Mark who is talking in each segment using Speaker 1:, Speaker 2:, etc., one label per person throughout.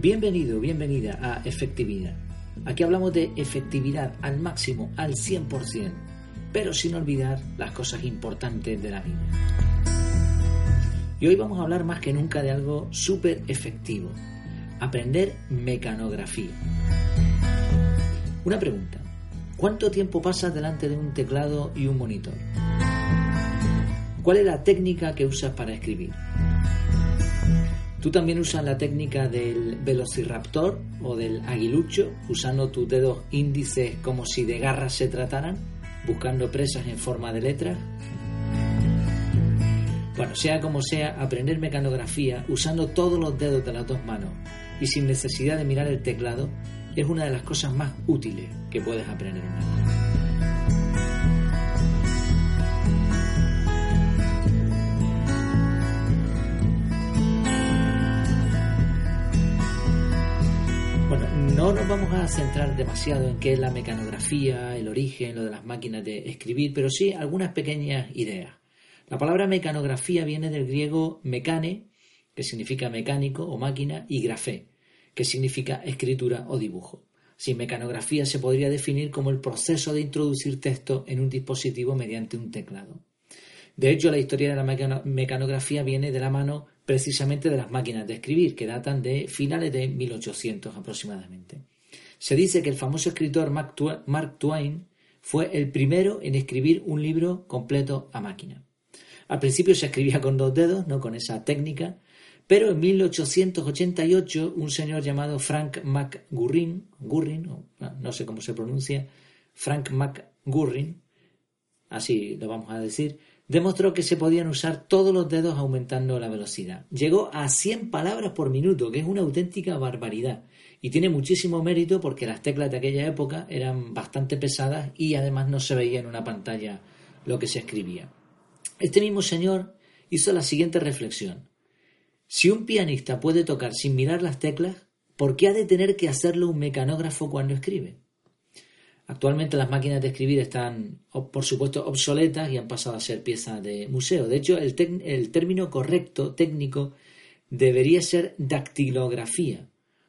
Speaker 1: Bienvenido, bienvenida a Efectividad. Aquí hablamos de efectividad al máximo, al 100%, pero sin olvidar las cosas importantes de la vida. Y hoy vamos a hablar más que nunca de algo súper efectivo, aprender mecanografía. Una pregunta, ¿cuánto tiempo pasas delante de un teclado y un monitor? ¿Cuál es la técnica que usas para escribir? Tú también usas la técnica del velociraptor o del aguilucho, usando tus dedos índices como si de garras se trataran, buscando presas en forma de letras. Bueno, sea como sea, aprender mecanografía usando todos los dedos de las dos manos y sin necesidad de mirar el teclado es una de las cosas más útiles que puedes aprender en la vamos a centrar demasiado en qué es la mecanografía, el origen, lo de las máquinas de escribir, pero sí algunas pequeñas ideas. La palabra mecanografía viene del griego mecane, que significa mecánico o máquina, y grafé, que significa escritura o dibujo. Sin mecanografía se podría definir como el proceso de introducir texto en un dispositivo mediante un teclado. De hecho, la historia de la mecanografía viene de la mano precisamente de las máquinas de escribir, que datan de finales de 1800 aproximadamente. Se dice que el famoso escritor Mark Twain fue el primero en escribir un libro completo a máquina. Al principio se escribía con dos dedos, no con esa técnica, pero en 1888 un señor llamado Frank McGurrin, Gurrin, no sé cómo se pronuncia, Frank McGurrin, así lo vamos a decir, demostró que se podían usar todos los dedos aumentando la velocidad. Llegó a 100 palabras por minuto, que es una auténtica barbaridad. Y tiene muchísimo mérito porque las teclas de aquella época eran bastante pesadas y además no se veía en una pantalla lo que se escribía. Este mismo señor hizo la siguiente reflexión. Si un pianista puede tocar sin mirar las teclas, ¿por qué ha de tener que hacerlo un mecanógrafo cuando escribe? Actualmente las máquinas de escribir están, por supuesto, obsoletas y han pasado a ser piezas de museo. De hecho, el, término correcto, técnico, debería ser dactilografía,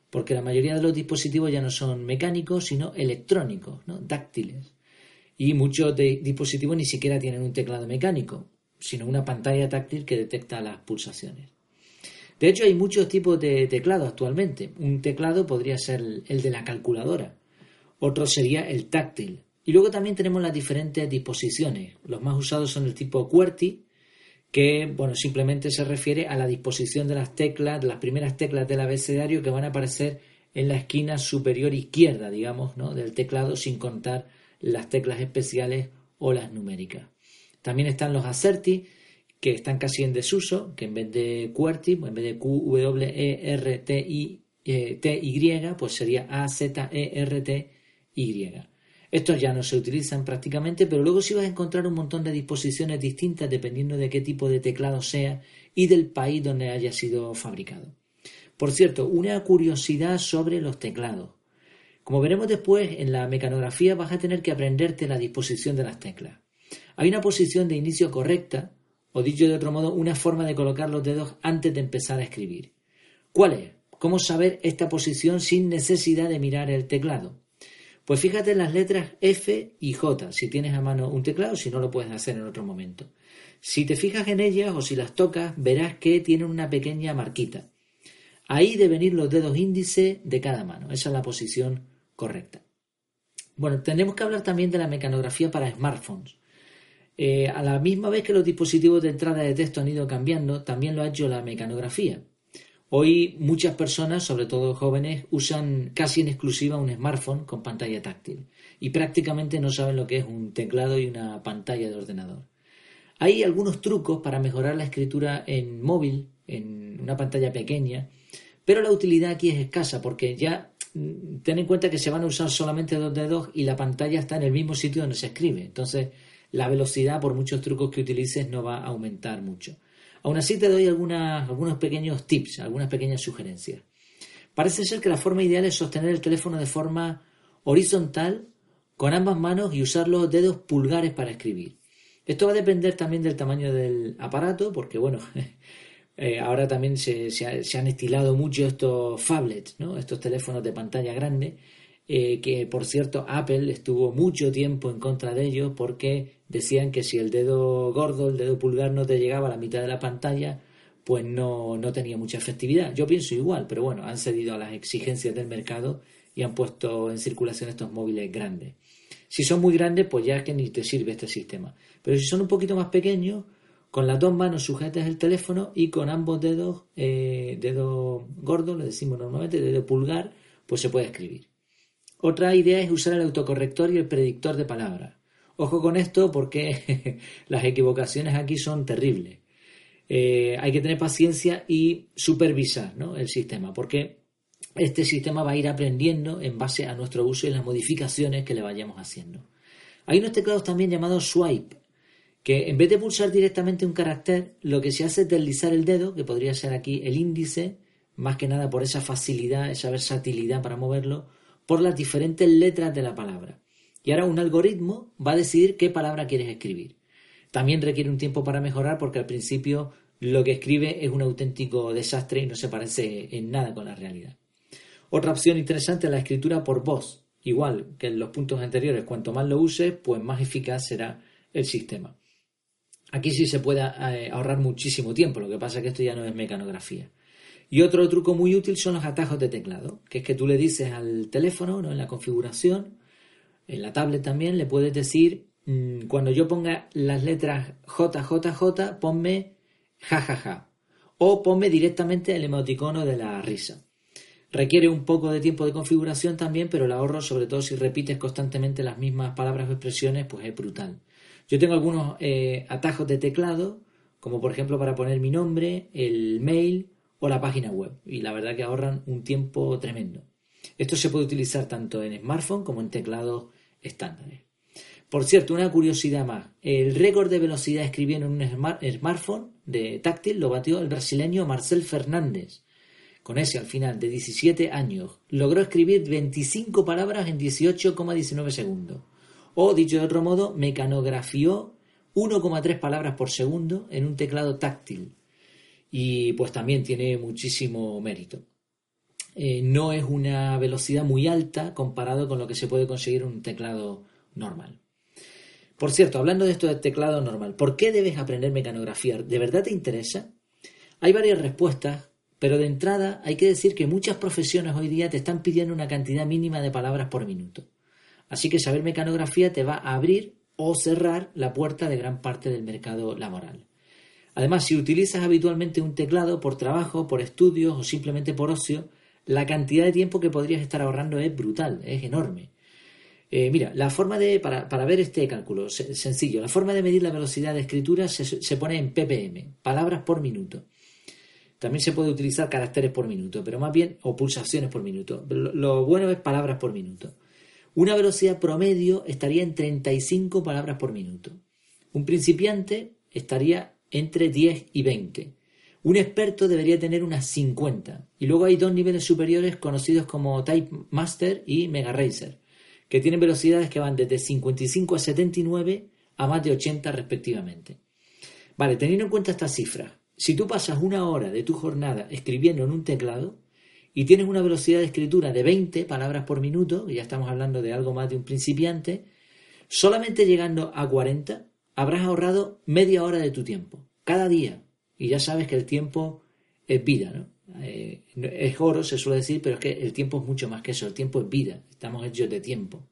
Speaker 1: porque la mayoría de los dispositivos ya no son mecánicos, sino electrónicos, ¿no? dáctiles. Y muchos dispositivos ni siquiera tienen un teclado mecánico, sino una pantalla táctil que detecta las pulsaciones. De hecho, hay muchos tipos de teclado actualmente. Un teclado podría ser el de la calculadora, otro sería el táctil. Y luego también tenemos las diferentes disposiciones. Los más usados son el tipo QWERTY, que bueno, simplemente se refiere a la disposición de las teclas, de las primeras teclas del abecedario que van a aparecer en la esquina superior izquierda, digamos, ¿no? del teclado, sin contar las teclas especiales o las numéricas. También están los ACERTY, que están casi en desuso, que en vez de QWERTY, en vez de Q, E, R, T, eh, T, Y, pues sería A, E, y. Estos ya no se utilizan prácticamente, pero luego sí vas a encontrar un montón de disposiciones distintas dependiendo de qué tipo de teclado sea y del país donde haya sido fabricado. Por cierto, una curiosidad sobre los teclados. Como veremos después, en la mecanografía vas a tener que aprenderte la disposición de las teclas. Hay una posición de inicio correcta, o dicho de otro modo, una forma de colocar los dedos antes de empezar a escribir. ¿Cuál es? ¿Cómo saber esta posición sin necesidad de mirar el teclado? Pues fíjate en las letras F y J, si tienes a mano un teclado, si no lo puedes hacer en otro momento. Si te fijas en ellas o si las tocas, verás que tienen una pequeña marquita. Ahí deben ir los dedos índice de cada mano. Esa es la posición correcta. Bueno, tenemos que hablar también de la mecanografía para smartphones. Eh, a la misma vez que los dispositivos de entrada de texto han ido cambiando, también lo ha hecho la mecanografía. Hoy muchas personas, sobre todo jóvenes, usan casi en exclusiva un smartphone con pantalla táctil y prácticamente no saben lo que es un teclado y una pantalla de ordenador. Hay algunos trucos para mejorar la escritura en móvil, en una pantalla pequeña, pero la utilidad aquí es escasa porque ya mm, ten en cuenta que se van a usar solamente dos dedos y la pantalla está en el mismo sitio donde se escribe. Entonces, la velocidad, por muchos trucos que utilices, no va a aumentar mucho. Aún así te doy algunos pequeños tips, algunas pequeñas sugerencias. Parece ser que la forma ideal es sostener el teléfono de forma horizontal con ambas manos y usar los dedos pulgares para escribir. Esto va a depender también del tamaño del aparato, porque bueno, Eh, ahora también se, han estilado mucho estos phablets, ¿no? estos teléfonos de pantalla grande, eh, que por cierto Apple estuvo mucho tiempo en contra de ellos porque decían que si el dedo gordo, el dedo pulgar no te llegaba a la mitad de la pantalla, pues no, no tenía mucha efectividad. Yo pienso igual, pero bueno, han cedido a las exigencias del mercado y han puesto en circulación estos móviles grandes. Si son muy grandes, pues ya es que ni te sirve este sistema. Pero si son un poquito más pequeños, con las dos manos sujetas el teléfono y con ambos dedos, eh, dedo gordo, le decimos normalmente, dedo pulgar, pues se puede escribir. Otra idea es usar el autocorrector y el predictor de palabras. Ojo con esto porque las equivocaciones aquí son terribles. Eh, hay que tener paciencia y supervisar el sistema, porque este sistema va a ir aprendiendo en base a nuestro uso y las modificaciones que le vayamos haciendo. Hay unos teclados también llamados swipe, que en vez de pulsar directamente un carácter, lo que se hace es deslizar el dedo, que podría ser aquí el índice, más que nada por esa facilidad, esa versatilidad para moverlo, por las diferentes letras de la palabra. Y ahora un algoritmo va a decidir qué palabra quieres escribir. También requiere un tiempo para mejorar porque al principio lo que escribe es un auténtico desastre y no se parece en nada con la realidad. Otra opción interesante es la escritura por voz. Igual que en los puntos anteriores, cuanto más lo uses, pues más eficaz será el sistema. Aquí sí se puede eh, ahorrar muchísimo tiempo, lo que pasa es que esto ya no es mecanografía. Y otro truco muy útil son los atajos de teclado, que es que tú le dices al teléfono, ¿no? en la configuración, en la tablet también, le puedes decir, mm, cuando yo ponga las letras JJJ, ponme jajaja. O ponme directamente el emoticono de la risa. Requiere un poco de tiempo de configuración también, pero el ahorro, sobre todo si repites constantemente las mismas palabras o expresiones, pues es brutal. Yo tengo algunos eh, atajos de teclado, como por ejemplo para poner mi nombre, el mail o la página web, y la verdad que ahorran un tiempo tremendo. Esto se puede utilizar tanto en smartphone como en teclados estándares. Por cierto, una curiosidad más. El récord de velocidad escribiendo en un smartphone de táctil lo batió el brasileño Marcel Fernández, con ese al final, de 17 años, logró escribir 25 palabras en 18,19 segundos. O, dicho de otro modo, mecanografió 1,3 palabras por segundo en un teclado táctil. Y pues también tiene muchísimo mérito. Eh, no es una velocidad muy alta comparado con lo que se puede conseguir en un teclado normal. Por cierto, hablando de esto del teclado normal, ¿por qué debes aprender mecanografía? ¿De verdad te interesa? Hay varias respuestas pero de entrada hay que decir que muchas profesiones hoy día te están pidiendo una cantidad mínima de palabras por minuto. Así que saber mecanografía te va a abrir o cerrar la puerta de gran parte del mercado laboral. Además, si utilizas habitualmente un teclado por trabajo, por estudios o simplemente por ocio, la cantidad de tiempo que podrías estar ahorrando es brutal, es enorme. Eh, mira, la forma de, para, ver este cálculo, sencillo, la forma de medir la velocidad de escritura se pone en ppm, palabras por minuto. También se puede utilizar caracteres por minuto, pero más bien, o pulsaciones por minuto. Lo, bueno es palabras por minuto. Una velocidad promedio estaría en 35 palabras por minuto. Un principiante estaría entre 10 y 20. Un experto debería tener unas 50. Y luego hay dos niveles superiores conocidos como Type Master y Mega Racer, que tienen velocidades que van desde 55 a 79 a más de 80 respectivamente. Vale, teniendo en cuenta estas cifras, si tú pasas una hora de tu jornada escribiendo en un teclado y tienes una velocidad de escritura de 20 palabras por minuto, ya estamos hablando de algo más de un principiante, solamente llegando a 40 habrás ahorrado media hora de tu tiempo, cada día. Y ya sabes que el tiempo es vida, ¿no? Eh, es oro, se suele decir, pero es que el tiempo es mucho más que eso, el tiempo es vida, estamos hechos de tiempo.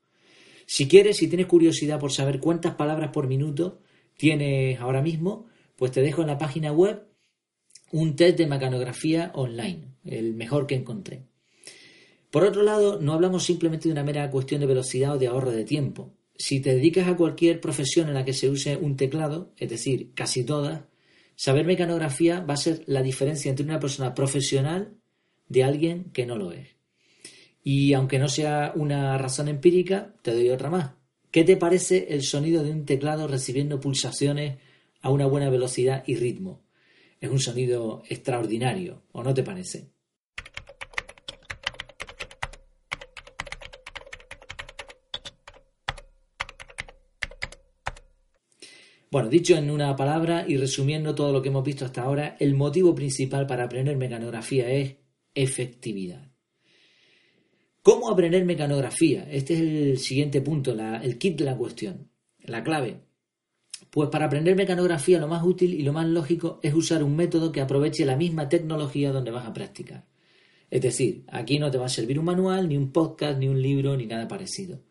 Speaker 1: Si quieres, si tienes curiosidad por saber cuántas palabras por minuto tienes ahora mismo, pues te dejo en la página web un test de mecanografía online, el mejor que encontré. Por otro lado, no hablamos simplemente de una mera cuestión de velocidad o de ahorro de tiempo. Si te dedicas a cualquier profesión en la que se use un teclado, es decir, casi todas, saber mecanografía va a ser la diferencia entre una persona profesional de alguien que no lo es. Y aunque no sea una razón empírica, te doy otra más. ¿Qué te parece el sonido de un teclado recibiendo pulsaciones a una buena velocidad y ritmo? es un sonido extraordinario, ¿o no te parece? Bueno, dicho en una palabra y resumiendo todo lo que hemos visto hasta ahora, el motivo principal para aprender mecanografía es efectividad. ¿Cómo aprender mecanografía? Este es el siguiente punto, el kit de la cuestión, la clave. Pues para aprender mecanografía lo más útil y lo más lógico es usar un método que aproveche la misma tecnología donde vas a practicar. Es decir, aquí no te va a servir un manual, ni un podcast, ni un libro, ni nada parecido.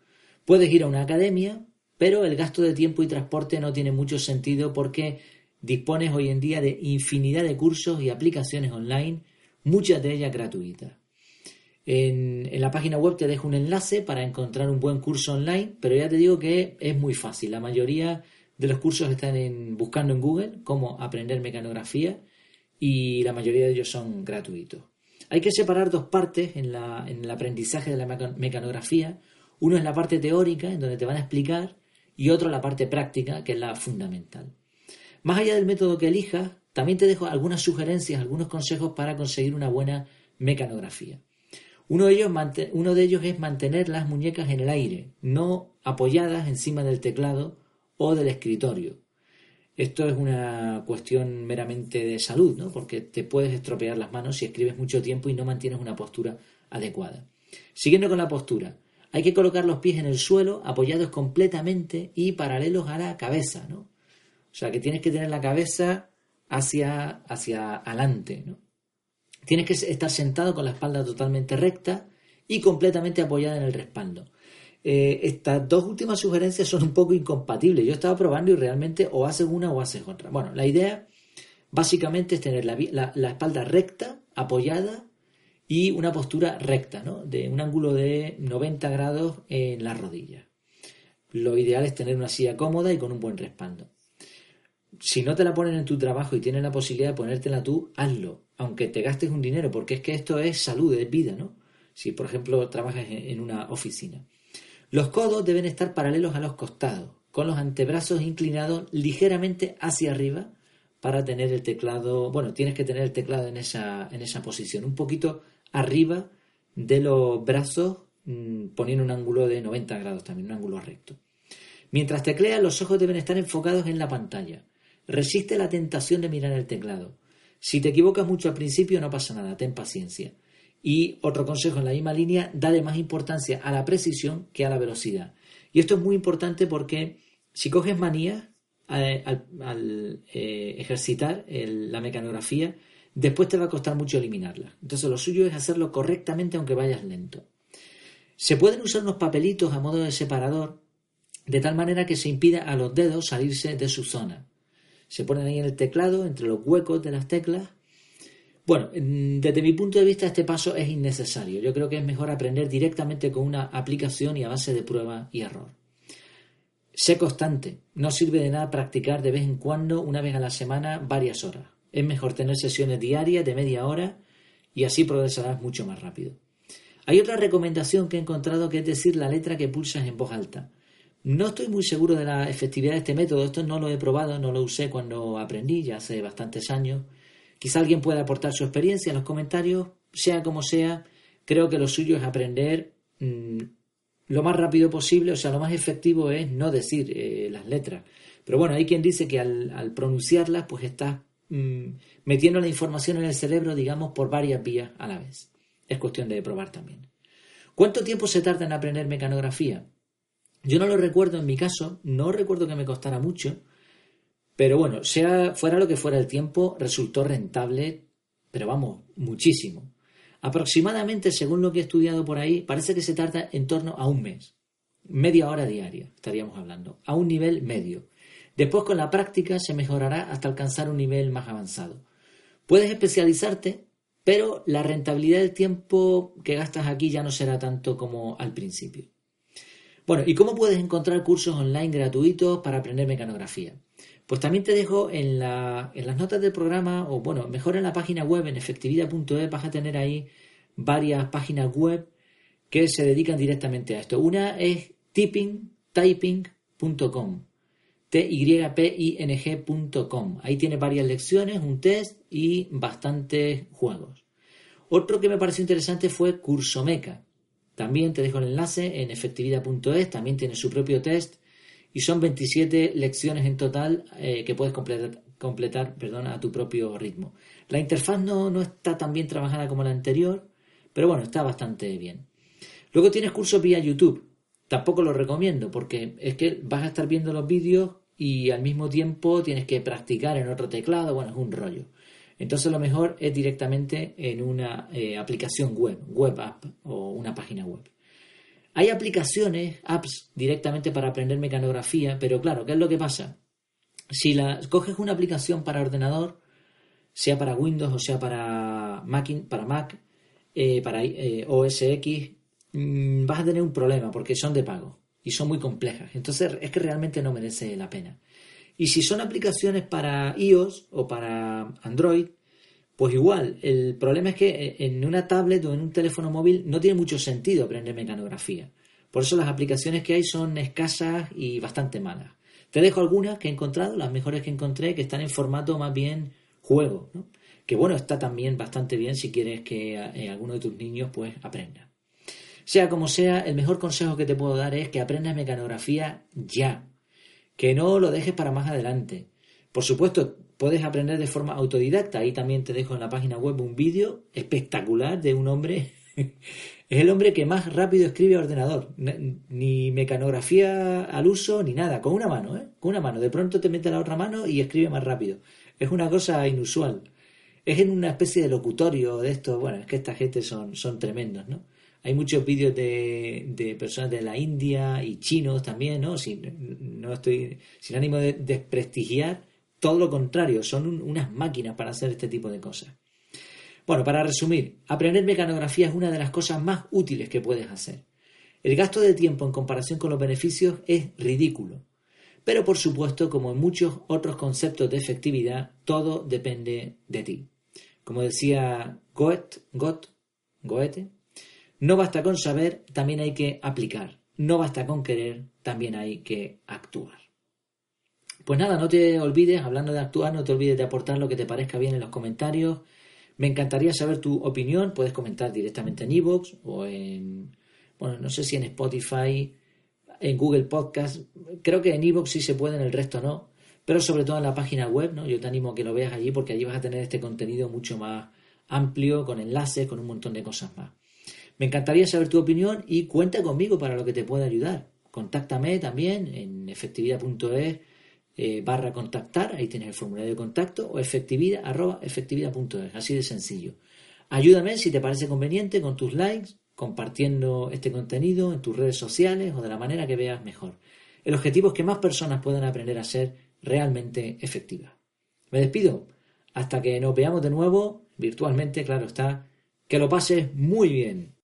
Speaker 1: Puedes ir a una academia, pero el gasto de tiempo y transporte no tiene mucho sentido porque dispones hoy en día de infinidad de cursos y aplicaciones online, muchas de ellas gratuitas. En, la página web te dejo un enlace para encontrar un buen curso online, pero ya te digo que es muy fácil. La mayoría de los cursos están buscando en Google cómo aprender mecanografía y la mayoría de ellos son gratuitos. Hay que separar dos partes en, el aprendizaje de la mecanografía. Uno es la parte teórica, en donde te van a explicar, y otro la parte práctica, que es la fundamental. Más allá del método que elijas, también te dejo algunas sugerencias, algunos consejos para conseguir una buena mecanografía. Uno de, ellos, uno de ellos es mantener las muñecas en el aire, no apoyadas encima del teclado o del escritorio. Esto es una cuestión meramente de salud, ¿no? porque te puedes estropear las manos si escribes mucho tiempo y no mantienes una postura adecuada. Siguiendo con la postura, hay que colocar los pies en el suelo, apoyados completamente y paralelos a la cabeza, ¿no? O sea que tienes que tener la cabeza hacia, hacia adelante, ¿no? Tienes que estar sentado con la espalda totalmente recta y completamente apoyada en el respaldo. Eh, estas dos últimas sugerencias son un poco incompatibles. Yo estaba probando y realmente o haces una o haces otra. Bueno, la idea básicamente es tener la, la espalda recta, apoyada y una postura recta, ¿no? de un ángulo de 90 grados en la rodilla. Lo ideal es tener una silla cómoda y con un buen respaldo. Si no te la ponen en tu trabajo y tienes la posibilidad de ponértela tú, hazlo, aunque te gastes un dinero, porque es que esto es salud, es vida, ¿no? Si, por ejemplo, trabajas en una oficina. Los codos deben estar paralelos a los costados, con los antebrazos inclinados ligeramente hacia arriba para tener el teclado, bueno, tienes que tener el teclado en esa, en esa posición, un poquito arriba de los brazos mm, poniendo un ángulo de 90 grados también, un ángulo recto. Mientras tecleas, los ojos deben estar enfocados en la pantalla. Resiste la tentación de mirar el teclado. Si te equivocas mucho al principio, no pasa nada, ten paciencia. Y otro consejo en la misma línea, dale más importancia a la precisión que a la velocidad. Y esto es muy importante porque si coges manía eh, al, eh, ejercitar la mecanografía, después te va a costar mucho eliminarla. Entonces lo suyo es hacerlo correctamente aunque vayas lento. Se pueden usar unos papelitos a modo de separador de tal manera que se impida a los dedos salirse de su zona. Se ponen ahí en el teclado, entre los huecos de las teclas. Bueno, desde mi punto de vista este paso es innecesario. Yo creo que es mejor aprender directamente con una aplicación y a base de prueba y error. Sé constante. No sirve de nada practicar de vez en cuando, una vez a la semana, varias horas. Es mejor tener sesiones diarias de media hora y así progresarás mucho más rápido. Hay otra recomendación que he encontrado que es decir la letra que pulsas en voz alta. No estoy muy seguro de la efectividad de este método, esto no lo he probado, no lo usé cuando aprendí, ya hace bastantes años. Quizá alguien pueda aportar su experiencia en los comentarios, sea como sea, creo que lo suyo es aprender mm, lo más rápido posible, o sea, lo más efectivo es no decir eh, las letras. Pero bueno, hay quien dice que al, al pronunciarlas, pues estás Mm, metiendo la información en el cerebro, digamos, por varias vías a la vez. Es cuestión de probar también. ¿Cuánto tiempo se tarda en aprender mecanografía? Yo no lo recuerdo en mi caso, no recuerdo que me costara mucho, pero bueno, sea fuera lo que fuera el tiempo, resultó rentable, pero vamos, muchísimo. Aproximadamente, según lo que he estudiado por ahí, parece que se tarda en torno a un mes. Media hora diaria, estaríamos hablando, a un nivel medio. Después con la práctica se mejorará hasta alcanzar un nivel más avanzado. Puedes especializarte, pero la rentabilidad del tiempo que gastas aquí ya no será tanto como al principio. Bueno, ¿y cómo puedes encontrar cursos online gratuitos para aprender mecanografía? Pues también te dejo en, las notas del programa, o bueno, mejor en la página web, en efectividad.es, vas a tener ahí varias páginas web que se dedican directamente a esto. Una es tipping.typing.com typing.com. Ahí tiene varias lecciones, un test y bastantes juegos. Otro que me pareció interesante fue Cursomeca. También te dejo el enlace en efectividad.es, también tiene su propio test y son 27 lecciones en total eh, que puedes completar, completar a tu propio ritmo. La interfaz no, no está tan bien trabajada como la anterior, pero bueno, está bastante bien. Luego tienes cursos vía YouTube. Tampoco lo recomiendo porque es que vas a estar viendo los vídeos y al mismo tiempo tienes que practicar en otro teclado. Bueno, es un rollo. Entonces lo mejor es directamente en una eh, aplicación web, web app o una página web. Hay aplicaciones, apps directamente para aprender mecanografía, pero claro, ¿qué es lo que pasa? Si la, coges una aplicación para ordenador, sea para Windows o sea para Mac, para eh, eh, OS X, mm, vas a tener un problema porque son de pago y son muy complejas. Entonces es que realmente no merece la pena. Y si son aplicaciones para iOS o para Android, pues igual, el problema es que eh, en una tablet o en un teléfono móvil no tiene mucho sentido aprender mecanografía. Por eso las aplicaciones que hay son escasas y bastante malas. Te dejo algunas que he encontrado, las mejores que encontré, que están en formato más bien juego. que bueno, está también bastante bien si quieres que eh, alguno de tus niños pues aprenda. Sea como sea, el mejor consejo que te puedo dar es que aprendas mecanografía ya, que no lo dejes para más adelante. Por supuesto, puedes aprender de forma autodidacta, ahí también te dejo en la página web un vídeo espectacular de un hombre es el hombre que más rápido escribe a ordenador. Ni mecanografía al uso ni nada. Con una mano, ¿eh? Con una mano. De pronto te mete la otra mano y escribe más rápido. Es una cosa inusual es en una especie de locutorio de esto. Bueno, es que esta gente son, son tremendos, ¿no? Hay muchos vídeos de, personas de la India y chinos también, ¿no? Sin, no estoy, sin ánimo de desprestigiar, todo lo contrario, son unas máquinas para hacer este tipo de cosas. Bueno, para resumir, aprender mecanografía es una de las cosas más útiles que puedes hacer. El gasto de tiempo en comparación con los beneficios es ridículo. Pero por supuesto, como en muchos otros conceptos de efectividad, todo depende de ti. Como decía Goethe, Goethe, no basta con saber, también hay que aplicar. No basta con querer, también hay que actuar. Pues nada, no te olvides, hablando de actuar, no te olvides de aportar lo que te parezca bien en los comentarios. Me encantaría saber tu opinión. Puedes comentar directamente en iVoox o en, bueno, no sé si en Spotify, en Google Podcast. Creo que en iVoox sí se puede, en el resto no pero sobre todo en la página web, ¿no? Yo te animo a que lo veas allí porque allí vas a tener este contenido mucho más amplio, con enlaces, con un montón de cosas más. Me encantaría saber tu opinión y cuenta conmigo para lo que te pueda ayudar. Contáctame también en efectividad.es eh, barra contactar, ahí tienes el formulario de contacto, o efectividad arroba efectividad.es, así de sencillo. Ayúdame si te parece conveniente con tus likes, compartiendo este contenido en tus redes sociales o de la manera que veas mejor. El objetivo es que más personas puedan aprender a ser realmente efectiva. Me despido. Hasta que nos veamos de nuevo, virtualmente, claro está. Que lo pases muy bien.